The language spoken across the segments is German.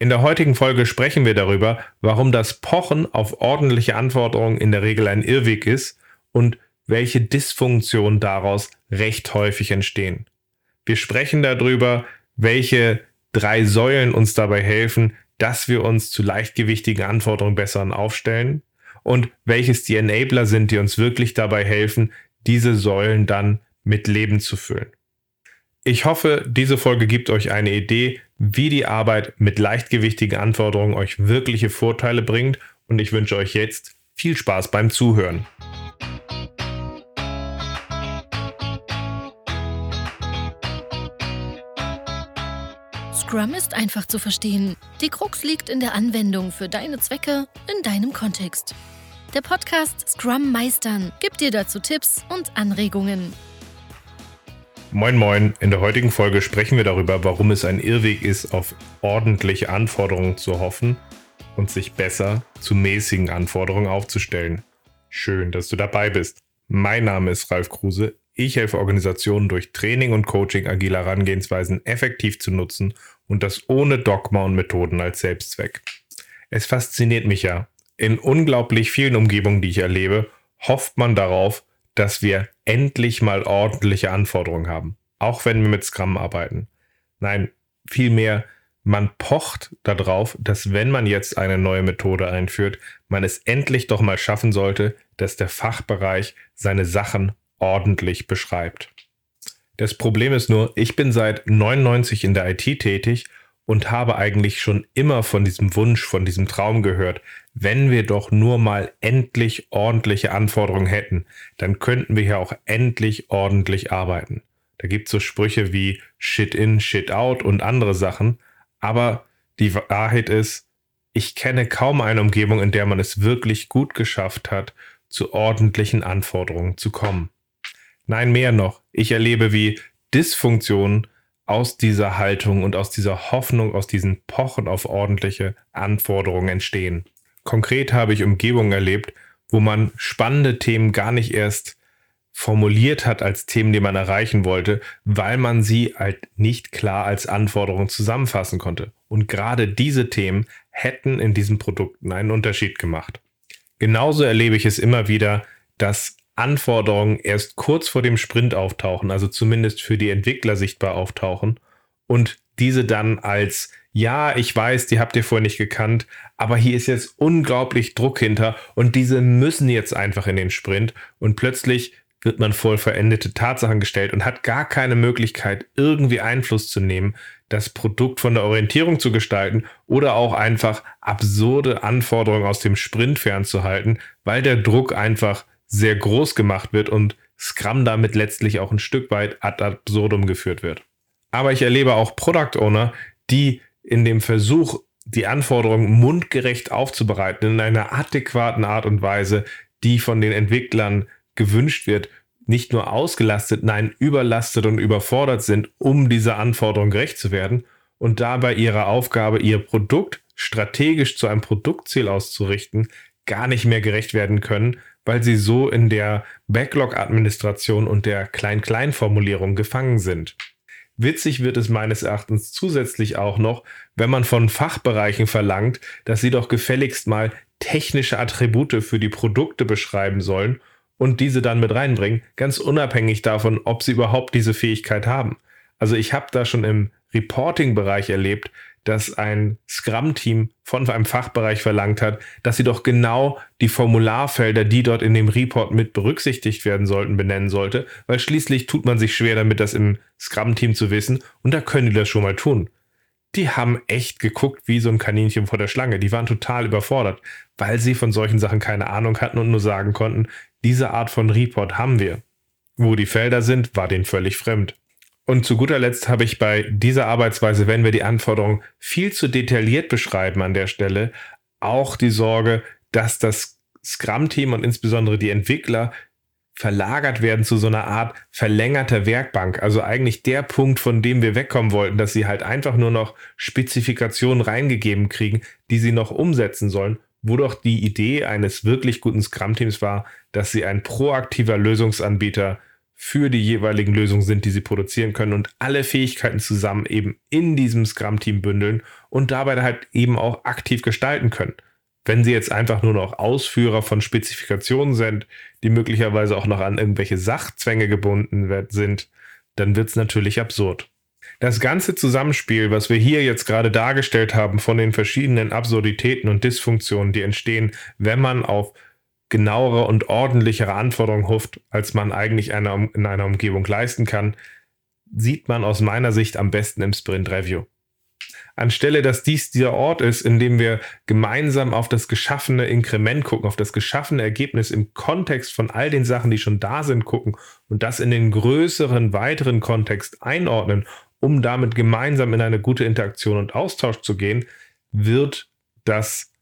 In der heutigen Folge sprechen wir darüber, warum das Pochen auf ordentliche Anforderungen in der Regel ein Irrweg ist und welche Dysfunktionen daraus recht häufig entstehen. Wir sprechen darüber, welche drei Säulen uns dabei helfen, dass wir uns zu leichtgewichtigen Anforderungen besser aufstellen und welches die Enabler sind, die uns wirklich dabei helfen, diese Säulen dann mit Leben zu füllen. Ich hoffe, diese Folge gibt euch eine Idee, wie die Arbeit mit leichtgewichtigen Anforderungen euch wirkliche Vorteile bringt und ich wünsche euch jetzt viel Spaß beim Zuhören. Scrum ist einfach zu verstehen. Die Krux liegt in der Anwendung für deine Zwecke in deinem Kontext. Der Podcast Scrum Meistern gibt dir dazu Tipps und Anregungen. Moin Moin, in der heutigen Folge sprechen wir darüber, warum es ein Irrweg ist, auf ordentliche Anforderungen zu hoffen und sich besser zu mäßigen Anforderungen aufzustellen. Schön, dass du dabei bist. Mein Name ist Ralf Kruse. Ich helfe Organisationen durch Training und Coaching agile Herangehensweisen effektiv zu nutzen und das ohne Dogma und Methoden als Selbstzweck. Es fasziniert mich ja. In unglaublich vielen Umgebungen, die ich erlebe, hofft man darauf, dass wir endlich mal ordentliche Anforderungen haben, auch wenn wir mit Scrum arbeiten. Nein, vielmehr, man pocht darauf, dass wenn man jetzt eine neue Methode einführt, man es endlich doch mal schaffen sollte, dass der Fachbereich seine Sachen ordentlich beschreibt. Das Problem ist nur, ich bin seit 99 in der IT tätig und habe eigentlich schon immer von diesem Wunsch, von diesem Traum gehört, wenn wir doch nur mal endlich ordentliche Anforderungen hätten, dann könnten wir ja auch endlich ordentlich arbeiten. Da gibt es so Sprüche wie Shit in, Shit out und andere Sachen, aber die Wahrheit ist, ich kenne kaum eine Umgebung, in der man es wirklich gut geschafft hat, zu ordentlichen Anforderungen zu kommen. Nein, mehr noch, ich erlebe, wie Dysfunktionen aus dieser Haltung und aus dieser Hoffnung, aus diesen Pochen auf ordentliche Anforderungen entstehen. Konkret habe ich Umgebungen erlebt, wo man spannende Themen gar nicht erst formuliert hat als Themen, die man erreichen wollte, weil man sie halt nicht klar als Anforderungen zusammenfassen konnte. Und gerade diese Themen hätten in diesen Produkten einen Unterschied gemacht. Genauso erlebe ich es immer wieder, dass Anforderungen erst kurz vor dem Sprint auftauchen, also zumindest für die Entwickler sichtbar auftauchen und diese dann als ja, ich weiß, die habt ihr vorher nicht gekannt, aber hier ist jetzt unglaublich Druck hinter und diese müssen jetzt einfach in den Sprint und plötzlich wird man vor verendete Tatsachen gestellt und hat gar keine Möglichkeit, irgendwie Einfluss zu nehmen, das Produkt von der Orientierung zu gestalten oder auch einfach absurde Anforderungen aus dem Sprint fernzuhalten, weil der Druck einfach sehr groß gemacht wird und Scrum damit letztlich auch ein Stück weit ad absurdum geführt wird. Aber ich erlebe auch Product Owner, die in dem Versuch, die Anforderungen mundgerecht aufzubereiten, in einer adäquaten Art und Weise, die von den Entwicklern gewünscht wird, nicht nur ausgelastet, nein, überlastet und überfordert sind, um dieser Anforderung gerecht zu werden und dabei ihre Aufgabe, ihr Produkt strategisch zu einem Produktziel auszurichten, gar nicht mehr gerecht werden können, weil sie so in der Backlog-Administration und der Klein-Klein-Formulierung gefangen sind. Witzig wird es meines Erachtens zusätzlich auch noch, wenn man von Fachbereichen verlangt, dass sie doch gefälligst mal technische Attribute für die Produkte beschreiben sollen und diese dann mit reinbringen, ganz unabhängig davon, ob sie überhaupt diese Fähigkeit haben. Also ich habe da schon im Reporting-Bereich erlebt, dass ein Scrum-Team von einem Fachbereich verlangt hat, dass sie doch genau die Formularfelder, die dort in dem Report mit berücksichtigt werden sollten, benennen sollte, weil schließlich tut man sich schwer damit, das im Scrum-Team zu wissen und da können die das schon mal tun. Die haben echt geguckt wie so ein Kaninchen vor der Schlange. Die waren total überfordert, weil sie von solchen Sachen keine Ahnung hatten und nur sagen konnten, diese Art von Report haben wir. Wo die Felder sind, war denen völlig fremd. Und zu guter Letzt habe ich bei dieser Arbeitsweise, wenn wir die Anforderungen viel zu detailliert beschreiben an der Stelle, auch die Sorge, dass das Scrum-Team und insbesondere die Entwickler verlagert werden zu so einer Art verlängerter Werkbank. Also eigentlich der Punkt, von dem wir wegkommen wollten, dass sie halt einfach nur noch Spezifikationen reingegeben kriegen, die sie noch umsetzen sollen, wo doch die Idee eines wirklich guten Scrum-Teams war, dass sie ein proaktiver Lösungsanbieter für die jeweiligen Lösungen sind, die sie produzieren können und alle Fähigkeiten zusammen eben in diesem Scrum-Team bündeln und dabei halt eben auch aktiv gestalten können. Wenn sie jetzt einfach nur noch Ausführer von Spezifikationen sind, die möglicherweise auch noch an irgendwelche Sachzwänge gebunden sind, dann wird es natürlich absurd. Das ganze Zusammenspiel, was wir hier jetzt gerade dargestellt haben von den verschiedenen Absurditäten und Dysfunktionen, die entstehen, wenn man auf genauere und ordentlichere Anforderungen hofft, als man eigentlich eine, in einer Umgebung leisten kann, sieht man aus meiner Sicht am besten im Sprint Review. Anstelle, dass dies dieser Ort ist, in dem wir gemeinsam auf das geschaffene Inkrement gucken, auf das geschaffene Ergebnis im Kontext von all den Sachen, die schon da sind, gucken und das in den größeren, weiteren Kontext einordnen, um damit gemeinsam in eine gute Interaktion und Austausch zu gehen, wird das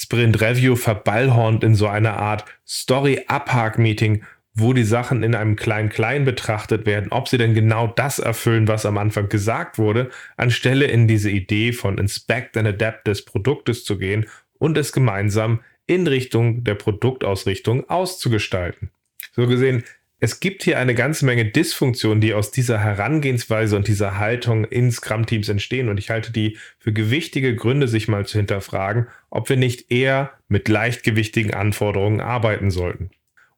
Sprint Review verballhornt in so einer Art Story-Abhak-Meeting, wo die Sachen in einem Klein-Klein betrachtet werden, ob sie denn genau das erfüllen, was am Anfang gesagt wurde, anstelle in diese Idee von Inspect and Adapt des Produktes zu gehen und es gemeinsam in Richtung der Produktausrichtung auszugestalten. So gesehen es gibt hier eine ganze Menge Dysfunktionen, die aus dieser Herangehensweise und dieser Haltung in Scrum-Teams entstehen. Und ich halte die für gewichtige Gründe, sich mal zu hinterfragen, ob wir nicht eher mit leichtgewichtigen Anforderungen arbeiten sollten.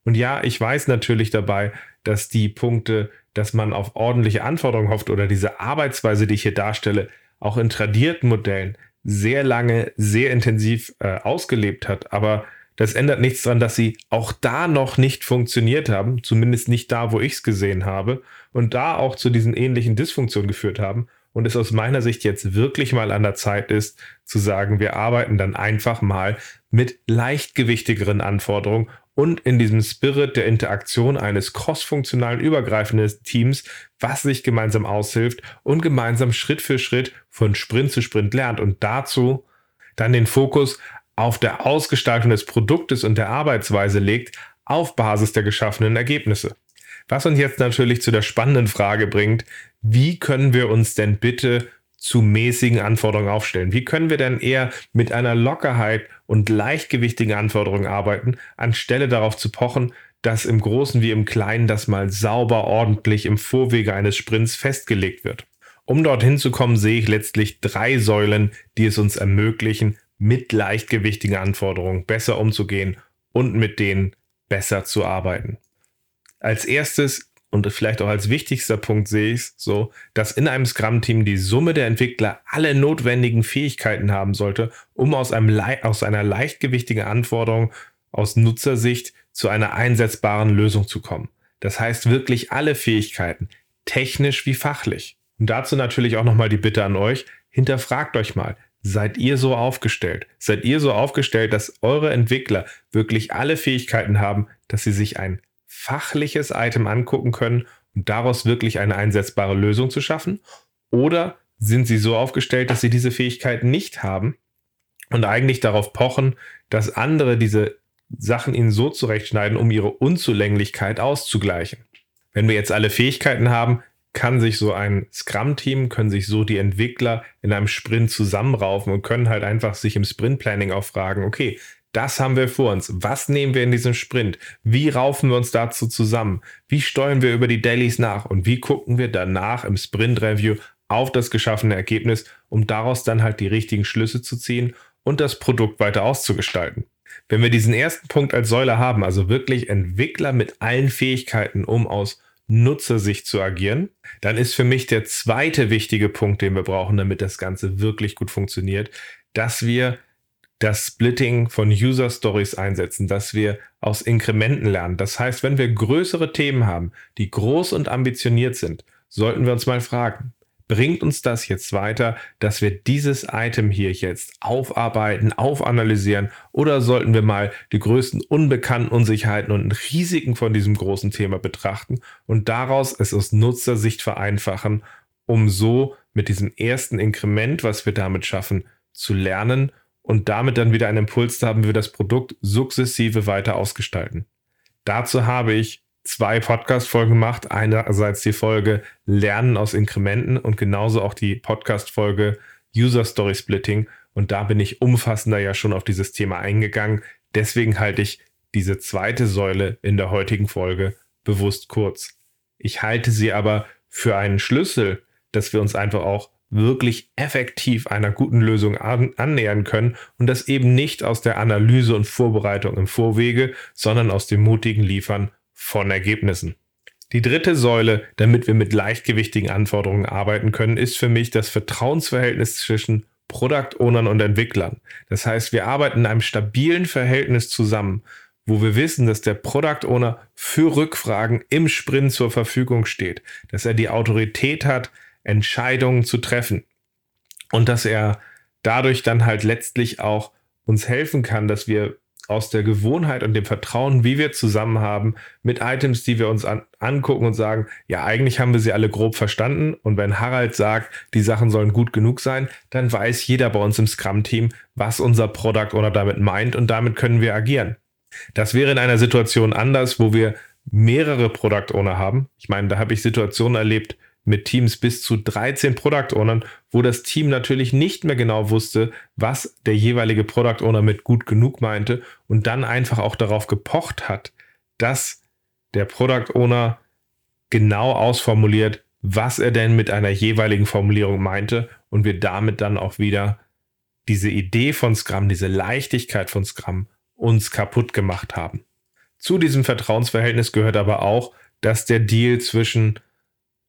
Und ja, ich weiß natürlich dabei, dass die Punkte, dass man auf ordentliche Anforderungen hofft oder diese Arbeitsweise, die ich hier darstelle, auch in tradierten Modellen sehr lange, sehr intensiv äh, ausgelebt hat. Aber das ändert nichts daran, dass sie auch da noch nicht funktioniert haben, zumindest nicht da, wo ich es gesehen habe, und da auch zu diesen ähnlichen Dysfunktionen geführt haben. Und es aus meiner Sicht jetzt wirklich mal an der Zeit ist, zu sagen, wir arbeiten dann einfach mal mit leichtgewichtigeren Anforderungen und in diesem Spirit der Interaktion eines crossfunktionalen übergreifenden Teams, was sich gemeinsam aushilft und gemeinsam Schritt für Schritt von Sprint zu Sprint lernt und dazu dann den Fokus auf der Ausgestaltung des Produktes und der Arbeitsweise legt, auf Basis der geschaffenen Ergebnisse. Was uns jetzt natürlich zu der spannenden Frage bringt, wie können wir uns denn bitte zu mäßigen Anforderungen aufstellen? Wie können wir denn eher mit einer Lockerheit und leichtgewichtigen Anforderungen arbeiten, anstelle darauf zu pochen, dass im Großen wie im Kleinen das mal sauber ordentlich im Vorwege eines Sprints festgelegt wird? Um dorthin zu kommen, sehe ich letztlich drei Säulen, die es uns ermöglichen, mit leichtgewichtigen Anforderungen besser umzugehen und mit denen besser zu arbeiten. Als erstes und vielleicht auch als wichtigster Punkt sehe ich es so, dass in einem Scrum-Team die Summe der Entwickler alle notwendigen Fähigkeiten haben sollte, um aus, einem, aus einer leichtgewichtigen Anforderung aus Nutzersicht zu einer einsetzbaren Lösung zu kommen. Das heißt wirklich alle Fähigkeiten, technisch wie fachlich. Und dazu natürlich auch nochmal die Bitte an euch, hinterfragt euch mal, Seid ihr so aufgestellt? Seid ihr so aufgestellt, dass eure Entwickler wirklich alle Fähigkeiten haben, dass sie sich ein fachliches Item angucken können und daraus wirklich eine einsetzbare Lösung zu schaffen? Oder sind sie so aufgestellt, dass sie diese Fähigkeiten nicht haben und eigentlich darauf pochen, dass andere diese Sachen ihnen so zurechtschneiden, um ihre Unzulänglichkeit auszugleichen? Wenn wir jetzt alle Fähigkeiten haben, kann sich so ein Scrum-Team, können sich so die Entwickler in einem Sprint zusammenraufen und können halt einfach sich im Sprint-Planning auch fragen, okay, das haben wir vor uns. Was nehmen wir in diesem Sprint? Wie raufen wir uns dazu zusammen? Wie steuern wir über die Dailies nach? Und wie gucken wir danach im Sprint-Review auf das geschaffene Ergebnis, um daraus dann halt die richtigen Schlüsse zu ziehen und das Produkt weiter auszugestalten? Wenn wir diesen ersten Punkt als Säule haben, also wirklich Entwickler mit allen Fähigkeiten, um aus Nutzersicht zu agieren, dann ist für mich der zweite wichtige Punkt, den wir brauchen, damit das Ganze wirklich gut funktioniert, dass wir das Splitting von User Stories einsetzen, dass wir aus Inkrementen lernen. Das heißt, wenn wir größere Themen haben, die groß und ambitioniert sind, sollten wir uns mal fragen, bringt uns das jetzt weiter, dass wir dieses Item hier jetzt aufarbeiten, aufanalysieren oder sollten wir mal die größten unbekannten Unsicherheiten und Risiken von diesem großen Thema betrachten und daraus es aus Nutzersicht vereinfachen, um so mit diesem ersten Inkrement, was wir damit schaffen, zu lernen und damit dann wieder einen Impuls zu haben, wie wir das Produkt sukzessive weiter ausgestalten. Dazu habe ich zwei Podcast-Folgen gemacht. Einerseits die Folge Lernen aus Inkrementen und genauso auch die Podcast-Folge User Story Splitting. Und da bin ich umfassender ja schon auf dieses Thema eingegangen. Deswegen halte ich diese zweite Säule in der heutigen Folge bewusst kurz. Ich halte sie aber für einen Schlüssel, dass wir uns einfach auch wirklich effektiv einer guten Lösung an, annähern können und das eben nicht aus der Analyse und Vorbereitung im Vorwege, sondern aus dem mutigen Liefern von Ergebnissen. Die dritte Säule, damit wir mit leichtgewichtigen Anforderungen arbeiten können, ist für mich das Vertrauensverhältnis zwischen Product Ownern und Entwicklern. Das heißt, wir arbeiten in einem stabilen Verhältnis zusammen, wo wir wissen, dass der Product Owner für Rückfragen im Sprint zur Verfügung steht, dass er die Autorität hat, Entscheidungen zu treffen und dass er dadurch dann halt letztlich auch uns helfen kann, dass wir aus der Gewohnheit und dem Vertrauen, wie wir zusammen haben, mit Items, die wir uns an, angucken und sagen, ja, eigentlich haben wir sie alle grob verstanden. Und wenn Harald sagt, die Sachen sollen gut genug sein, dann weiß jeder bei uns im Scrum-Team, was unser Product Owner damit meint und damit können wir agieren. Das wäre in einer Situation anders, wo wir mehrere Product Owner haben. Ich meine, da habe ich Situationen erlebt, mit Teams bis zu 13 Product Ownern, wo das Team natürlich nicht mehr genau wusste, was der jeweilige Product Owner mit gut genug meinte und dann einfach auch darauf gepocht hat, dass der Product Owner genau ausformuliert, was er denn mit einer jeweiligen Formulierung meinte und wir damit dann auch wieder diese Idee von Scrum, diese Leichtigkeit von Scrum uns kaputt gemacht haben. Zu diesem Vertrauensverhältnis gehört aber auch, dass der Deal zwischen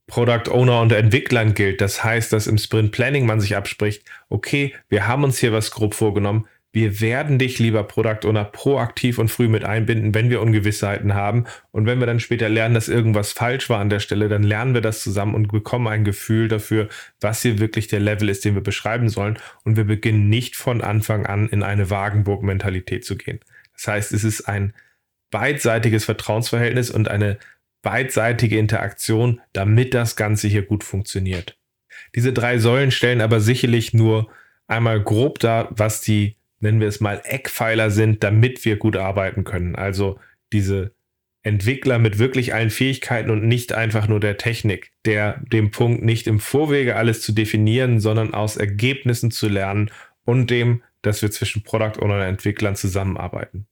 Product Owner und Entwicklern gilt. Das heißt, dass im Sprint Planning man sich abspricht, okay, wir haben uns hier was grob vorgenommen. Wir werden dich, lieber Product Owner, proaktiv und früh mit einbinden, wenn wir Ungewissheiten haben. Und wenn wir dann später lernen, dass irgendwas falsch war an der Stelle, dann lernen wir das zusammen und bekommen ein Gefühl dafür, was hier wirklich der Level ist, den wir beschreiben sollen. Und wir beginnen nicht von Anfang an in eine Wagenburg-Mentalität zu gehen. Das heißt, es ist ein beidseitiges Vertrauensverhältnis und eine beidseitige Interaktion, damit das Ganze hier gut funktioniert. Diese drei Säulen stellen aber sicherlich nur einmal grob dar, was die, nennen wir es mal, Eckpfeiler sind, damit wir gut arbeiten können. Also diese Entwickler mit wirklich allen Fähigkeiten und nicht einfach nur der Technik, der dem Punkt nicht im Vorwege alles zu definieren, sondern aus Ergebnissen zu lernen und dem, dass wir zwischen Product Owner und Entwicklern zusammenarbeiten.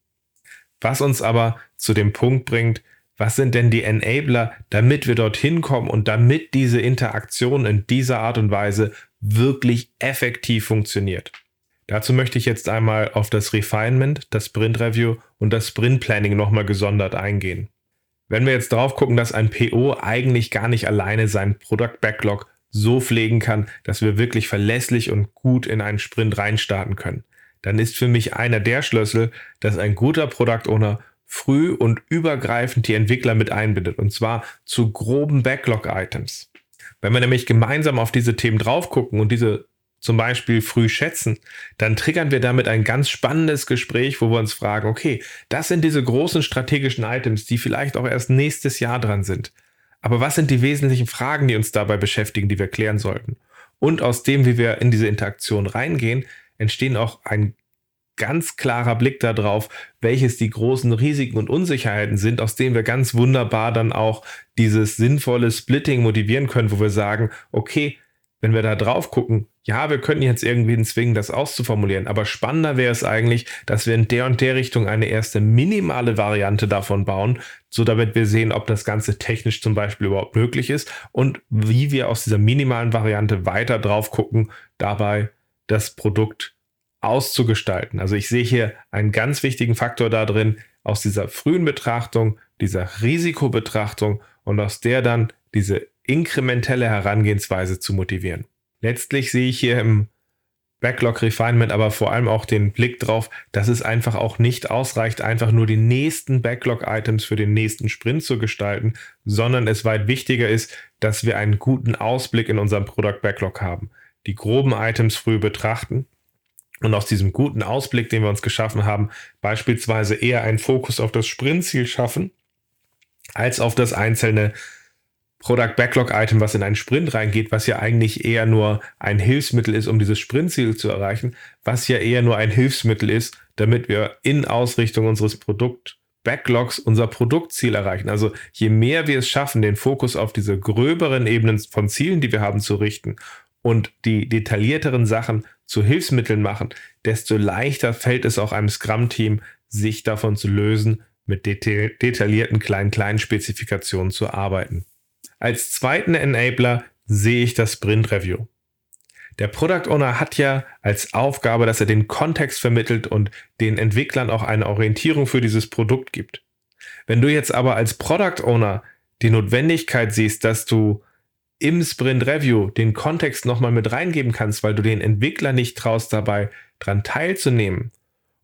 Was uns aber zu dem Punkt bringt, was sind denn die Enabler, damit wir dorthin kommen und damit diese Interaktion in dieser Art und Weise wirklich effektiv funktioniert. Dazu möchte ich jetzt einmal auf das Refinement, das Sprint Review und das Sprint Planning nochmal gesondert eingehen. Wenn wir jetzt drauf gucken, dass ein PO eigentlich gar nicht alleine seinen Product Backlog so pflegen kann, dass wir wirklich verlässlich und gut in einen Sprint reinstarten können, dann ist für mich einer der Schlüssel, dass ein guter Product Owner früh und übergreifend die Entwickler mit einbindet und zwar zu groben Backlog-Items. Wenn wir nämlich gemeinsam auf diese Themen drauf gucken und diese zum Beispiel früh schätzen, dann triggern wir damit ein ganz spannendes Gespräch, wo wir uns fragen, okay, das sind diese großen strategischen Items, die vielleicht auch erst nächstes Jahr dran sind. Aber was sind die wesentlichen Fragen, die uns dabei beschäftigen, die wir klären sollten? Und aus dem, wie wir in diese Interaktion reingehen, entstehen auch ein ganz klarer Blick darauf, welches die großen Risiken und Unsicherheiten sind, aus denen wir ganz wunderbar dann auch dieses sinnvolle Splitting motivieren können, wo wir sagen, okay, wenn wir da drauf gucken, ja, wir könnten jetzt irgendwie zwingen, das auszuformulieren, aber spannender wäre es eigentlich, dass wir in der und der Richtung eine erste minimale Variante davon bauen, so damit wir sehen, ob das Ganze technisch zum Beispiel überhaupt möglich ist und wie wir aus dieser minimalen Variante weiter drauf gucken, dabei das Produkt auszugestalten. Also ich sehe hier einen ganz wichtigen Faktor da drin, aus dieser frühen Betrachtung, dieser Risikobetrachtung und aus der dann diese inkrementelle Herangehensweise zu motivieren. Letztlich sehe ich hier im Backlog Refinement aber vor allem auch den Blick drauf, dass es einfach auch nicht ausreicht, einfach nur die nächsten Backlog-Items für den nächsten Sprint zu gestalten, sondern es weit wichtiger ist, dass wir einen guten Ausblick in unserem Product Backlog haben. Die groben Items früh betrachten und aus diesem guten Ausblick, den wir uns geschaffen haben, beispielsweise eher einen Fokus auf das Sprintziel schaffen, als auf das einzelne Product Backlog Item, was in einen Sprint reingeht, was ja eigentlich eher nur ein Hilfsmittel ist, um dieses Sprintziel zu erreichen, was ja eher nur ein Hilfsmittel ist, damit wir in Ausrichtung unseres Produkt Backlogs unser Produktziel erreichen. Also je mehr wir es schaffen, den Fokus auf diese gröberen Ebenen von Zielen, die wir haben, zu richten und die detaillierteren Sachen zu Hilfsmitteln machen, desto leichter fällt es auch einem Scrum-Team, sich davon zu lösen, mit deta detaillierten kleinen-kleinen Spezifikationen zu arbeiten. Als zweiten Enabler sehe ich das Sprint Review. Der Product Owner hat ja als Aufgabe, dass er den Kontext vermittelt und den Entwicklern auch eine Orientierung für dieses Produkt gibt. Wenn du jetzt aber als Product Owner die Notwendigkeit siehst, dass du im Sprint Review den Kontext nochmal mit reingeben kannst, weil du den Entwickler nicht traust dabei dran teilzunehmen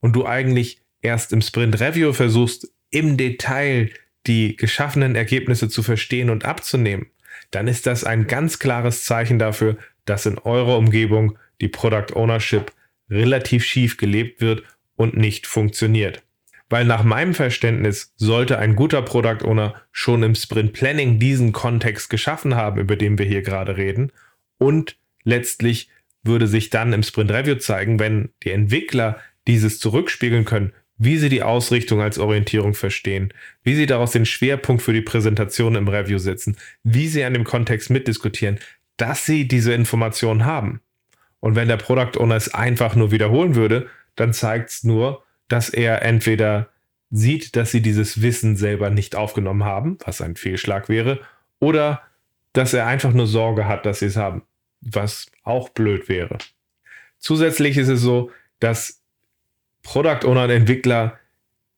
und du eigentlich erst im Sprint Review versuchst, im Detail die geschaffenen Ergebnisse zu verstehen und abzunehmen, dann ist das ein ganz klares Zeichen dafür, dass in eurer Umgebung die Product Ownership relativ schief gelebt wird und nicht funktioniert. Weil nach meinem Verständnis sollte ein guter Product Owner schon im Sprint Planning diesen Kontext geschaffen haben, über den wir hier gerade reden. Und letztlich würde sich dann im Sprint Review zeigen, wenn die Entwickler dieses zurückspiegeln können, wie sie die Ausrichtung als Orientierung verstehen, wie sie daraus den Schwerpunkt für die Präsentation im Review setzen, wie sie an dem Kontext mitdiskutieren, dass sie diese Informationen haben. Und wenn der Product Owner es einfach nur wiederholen würde, dann zeigt es nur, dass er entweder sieht, dass sie dieses Wissen selber nicht aufgenommen haben, was ein Fehlschlag wäre, oder dass er einfach nur Sorge hat, dass sie es haben, was auch blöd wäre. Zusätzlich ist es so, dass Product Owner und Entwickler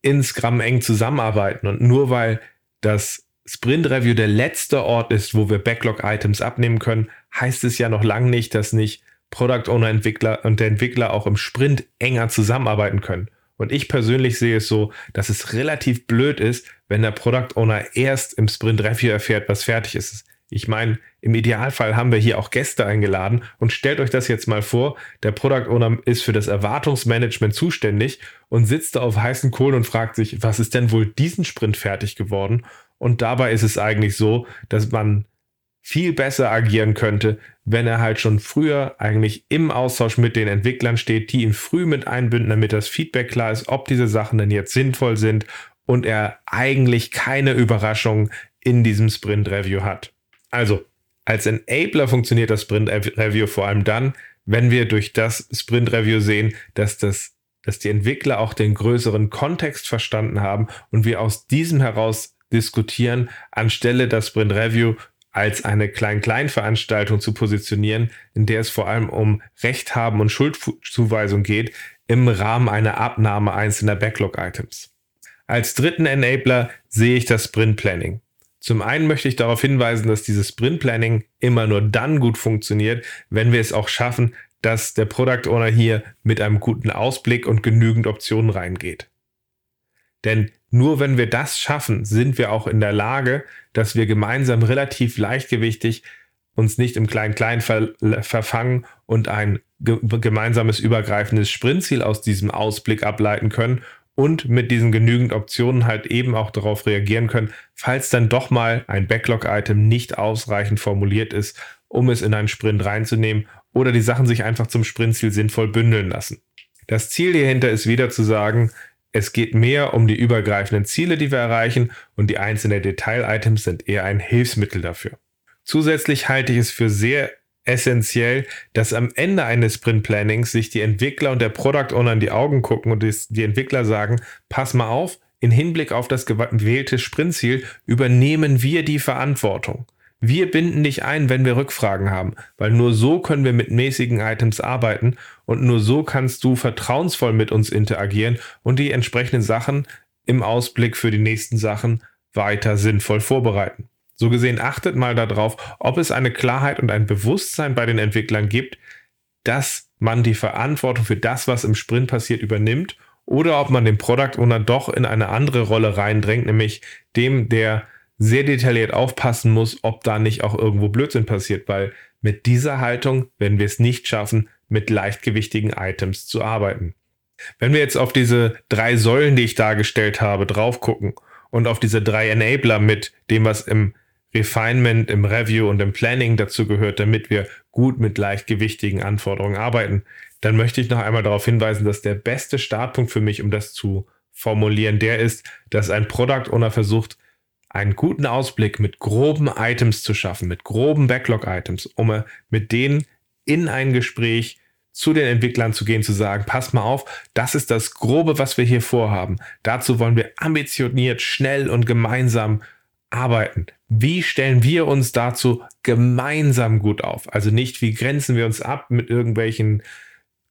in Scrum eng zusammenarbeiten und nur weil das Sprint Review der letzte Ort ist, wo wir Backlog Items abnehmen können, heißt es ja noch lange nicht, dass nicht Product Owner Entwickler und der Entwickler auch im Sprint enger zusammenarbeiten können. Und ich persönlich sehe es so, dass es relativ blöd ist, wenn der Product Owner erst im Sprint Review erfährt, was fertig ist. Ich meine, im Idealfall haben wir hier auch Gäste eingeladen und stellt euch das jetzt mal vor, der Product Owner ist für das Erwartungsmanagement zuständig und sitzt da auf heißen Kohlen und fragt sich, was ist denn wohl diesen Sprint fertig geworden? Und dabei ist es eigentlich so, dass man viel besser agieren könnte, wenn er halt schon früher eigentlich im Austausch mit den Entwicklern steht, die ihn früh mit einbinden, damit das Feedback klar ist, ob diese Sachen denn jetzt sinnvoll sind und er eigentlich keine Überraschung in diesem Sprint Review hat. Also, als Enabler funktioniert das Sprint Review vor allem dann, wenn wir durch das Sprint Review sehen, dass das dass die Entwickler auch den größeren Kontext verstanden haben und wir aus diesem heraus diskutieren, anstelle das Sprint Review als eine Klein-Klein-Veranstaltung zu positionieren, in der es vor allem um Rechthaben und Schuldzuweisung geht, im Rahmen einer Abnahme einzelner Backlog-Items. Als dritten Enabler sehe ich das Sprint Planning. Zum einen möchte ich darauf hinweisen, dass dieses Sprint Planning immer nur dann gut funktioniert, wenn wir es auch schaffen, dass der Product Owner hier mit einem guten Ausblick und genügend Optionen reingeht. Denn nur wenn wir das schaffen, sind wir auch in der Lage, dass wir gemeinsam relativ leichtgewichtig uns nicht im Klein-Klein ver verfangen und ein gemeinsames übergreifendes Sprintziel aus diesem Ausblick ableiten können und mit diesen genügend Optionen halt eben auch darauf reagieren können, falls dann doch mal ein Backlog-Item nicht ausreichend formuliert ist, um es in einen Sprint reinzunehmen oder die Sachen sich einfach zum Sprintziel sinnvoll bündeln lassen. Das Ziel hierhinter ist wieder zu sagen, es geht mehr um die übergreifenden Ziele, die wir erreichen und die einzelnen Detail-Items sind eher ein Hilfsmittel dafür. Zusätzlich halte ich es für sehr essentiell, dass am Ende eines Sprint Plannings sich die Entwickler und der Product Owner in die Augen gucken und die Entwickler sagen, pass mal auf, in Hinblick auf das gewählte Sprintziel übernehmen wir die Verantwortung. Wir binden dich ein, wenn wir Rückfragen haben, weil nur so können wir mit mäßigen Items arbeiten und nur so kannst du vertrauensvoll mit uns interagieren und die entsprechenden Sachen im Ausblick für die nächsten Sachen weiter sinnvoll vorbereiten. So gesehen achtet mal darauf, ob es eine Klarheit und ein Bewusstsein bei den Entwicklern gibt, dass man die Verantwortung für das, was im Sprint passiert, übernimmt oder ob man den Product Owner doch in eine andere Rolle reindrängt, nämlich dem, der sehr detailliert aufpassen muss, ob da nicht auch irgendwo Blödsinn passiert, weil mit dieser Haltung werden wir es nicht schaffen, mit leichtgewichtigen Items zu arbeiten. Wenn wir jetzt auf diese drei Säulen, die ich dargestellt habe, drauf gucken und auf diese drei Enabler mit dem, was im Refinement im Review und im Planning dazu gehört, damit wir gut mit leichtgewichtigen Anforderungen arbeiten, dann möchte ich noch einmal darauf hinweisen, dass der beste Startpunkt für mich, um das zu formulieren, der ist, dass ein Product Owner versucht, einen guten Ausblick mit groben Items zu schaffen, mit groben Backlog-Items, um mit denen in ein Gespräch zu den Entwicklern zu gehen, zu sagen, pass mal auf, das ist das Grobe, was wir hier vorhaben. Dazu wollen wir ambitioniert, schnell und gemeinsam arbeiten. Wie stellen wir uns dazu gemeinsam gut auf? Also nicht, wie grenzen wir uns ab mit irgendwelchen,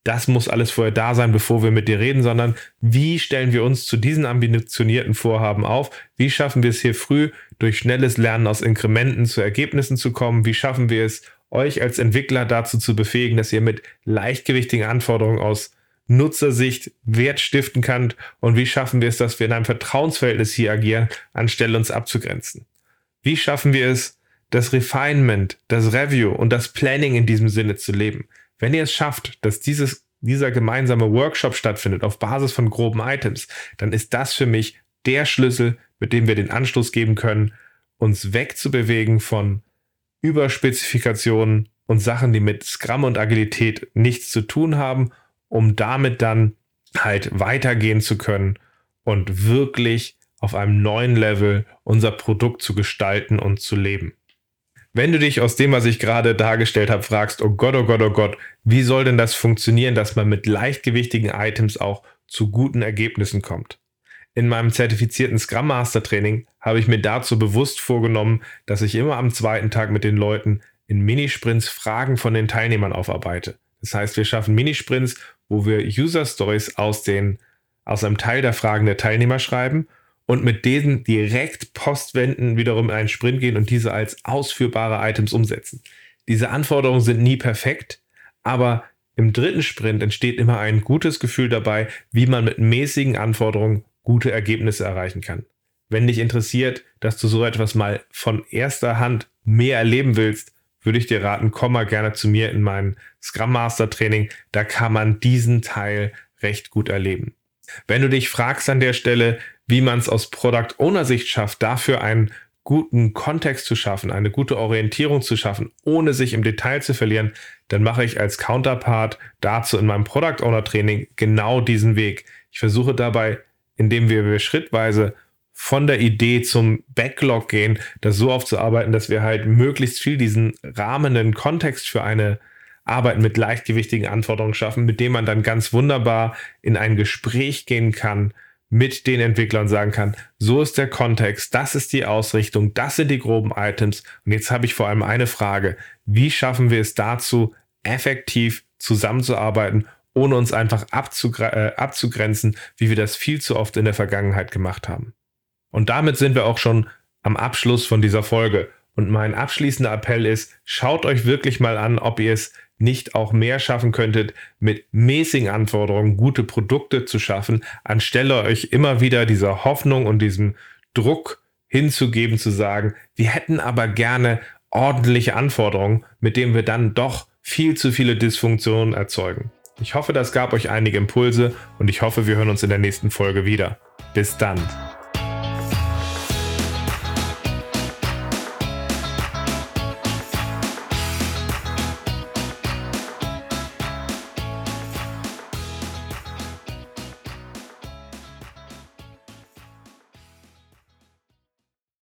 das muss alles vorher da sein, bevor wir mit dir reden, sondern wie stellen wir uns zu diesen ambitionierten Vorhaben auf? Wie schaffen wir es hier früh durch schnelles Lernen aus Inkrementen zu Ergebnissen zu kommen? Wie schaffen wir es, euch als Entwickler dazu zu befähigen, dass ihr mit leichtgewichtigen Anforderungen aus Nutzersicht Wert stiften kann und wie schaffen wir es, dass wir in einem Vertrauensverhältnis hier agieren, anstelle uns abzugrenzen? Wie schaffen wir es, das Refinement, das Review und das Planning in diesem Sinne zu leben? Wenn ihr es schafft, dass dieses, dieser gemeinsame Workshop stattfindet auf Basis von groben Items, dann ist das für mich der Schlüssel, mit dem wir den Anstoß geben können, uns wegzubewegen von Überspezifikationen und Sachen, die mit Scrum und Agilität nichts zu tun haben um damit dann halt weitergehen zu können und wirklich auf einem neuen Level unser Produkt zu gestalten und zu leben. Wenn du dich aus dem, was ich gerade dargestellt habe, fragst, oh Gott, oh Gott, oh Gott, wie soll denn das funktionieren, dass man mit leichtgewichtigen Items auch zu guten Ergebnissen kommt? In meinem zertifizierten Scrum Master Training habe ich mir dazu bewusst vorgenommen, dass ich immer am zweiten Tag mit den Leuten in Minisprints Fragen von den Teilnehmern aufarbeite. Das heißt, wir schaffen Minisprints, wo wir User Stories aus, den, aus einem Teil der Fragen der Teilnehmer schreiben und mit denen direkt postwenden wiederum in einen Sprint gehen und diese als ausführbare Items umsetzen. Diese Anforderungen sind nie perfekt, aber im dritten Sprint entsteht immer ein gutes Gefühl dabei, wie man mit mäßigen Anforderungen gute Ergebnisse erreichen kann. Wenn dich interessiert, dass du so etwas mal von erster Hand mehr erleben willst, würde ich dir raten, komm mal gerne zu mir in mein Scrum Master Training. Da kann man diesen Teil recht gut erleben. Wenn du dich fragst an der Stelle, wie man es aus Product Owner Sicht schafft, dafür einen guten Kontext zu schaffen, eine gute Orientierung zu schaffen, ohne sich im Detail zu verlieren, dann mache ich als Counterpart dazu in meinem Product Owner Training genau diesen Weg. Ich versuche dabei, indem wir schrittweise von der Idee zum Backlog gehen, das so aufzuarbeiten, dass wir halt möglichst viel diesen rahmenden Kontext für eine Arbeit mit leichtgewichtigen Anforderungen schaffen, mit dem man dann ganz wunderbar in ein Gespräch gehen kann mit den Entwicklern sagen kann, so ist der Kontext, das ist die Ausrichtung, das sind die groben Items. Und jetzt habe ich vor allem eine Frage. Wie schaffen wir es dazu, effektiv zusammenzuarbeiten, ohne uns einfach abzugre äh, abzugrenzen, wie wir das viel zu oft in der Vergangenheit gemacht haben? Und damit sind wir auch schon am Abschluss von dieser Folge. Und mein abschließender Appell ist, schaut euch wirklich mal an, ob ihr es nicht auch mehr schaffen könntet, mit mäßigen Anforderungen gute Produkte zu schaffen, anstelle euch immer wieder dieser Hoffnung und diesem Druck hinzugeben, zu sagen, wir hätten aber gerne ordentliche Anforderungen, mit denen wir dann doch viel zu viele Dysfunktionen erzeugen. Ich hoffe, das gab euch einige Impulse und ich hoffe, wir hören uns in der nächsten Folge wieder. Bis dann.